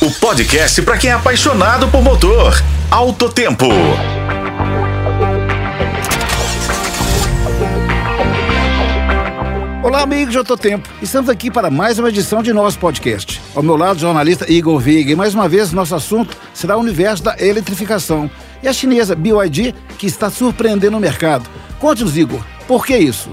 O podcast para quem é apaixonado por motor. Alto Tempo. Olá, amigos de Tempo. Estamos aqui para mais uma edição de nosso podcast. Ao meu lado, o jornalista Igor Vig. E mais uma vez, nosso assunto será o universo da eletrificação. E a chinesa BYD, que está surpreendendo o mercado. Conte-nos, Igor, por que isso?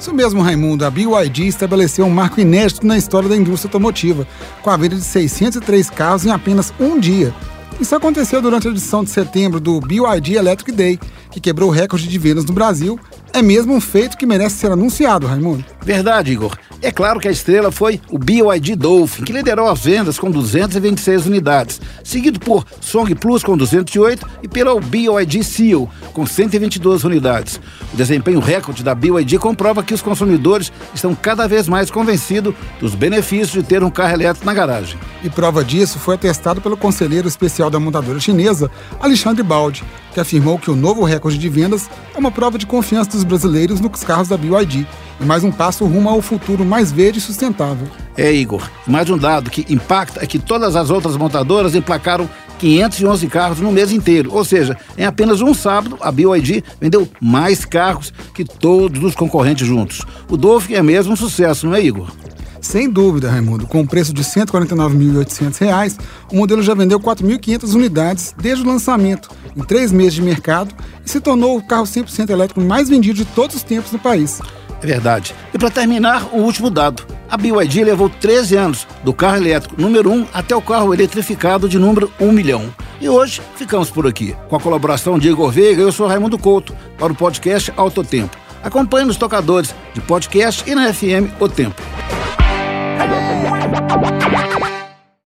Isso mesmo, Raimundo. A BYD estabeleceu um marco inédito na história da indústria automotiva, com a venda de 603 carros em apenas um dia. Isso aconteceu durante a edição de setembro do BYD Electric Day, que quebrou o recorde de vendas no Brasil é mesmo um feito que merece ser anunciado, Raimundo. Verdade, Igor. É claro que a estrela foi o BYD Dolphin, que liderou as vendas com 226 unidades, seguido por Song Plus com 208 e pelo BYD Seal com 122 unidades. O desempenho recorde da BYD comprova que os consumidores estão cada vez mais convencidos dos benefícios de ter um carro elétrico na garagem. E prova disso foi atestado pelo conselheiro especial da montadora chinesa, Alexandre Baldi, que afirmou que o novo recorde de vendas é uma prova de confiança dos brasileiros nos carros da BYD mais um passo rumo ao futuro mais verde e sustentável. É, Igor, mais um dado que impacta é que todas as outras montadoras emplacaram 511 carros no mês inteiro. Ou seja, em apenas um sábado, a BYD vendeu mais carros que todos os concorrentes juntos. O Dolphin é mesmo um sucesso, não é, Igor? Sem dúvida, Raimundo. Com um preço de R$ 149.800, o modelo já vendeu 4.500 unidades desde o lançamento, em três meses de mercado, e se tornou o carro 100% elétrico mais vendido de todos os tempos no país. É verdade. E para terminar, o último dado. A BYD levou 13 anos do carro elétrico número 1 até o carro eletrificado de número 1 milhão. E hoje ficamos por aqui. Com a colaboração de Igor Veiga, eu sou Raimundo Couto, para o podcast Alto Tempo. Acompanhe nos tocadores de podcast e na FM O Tempo.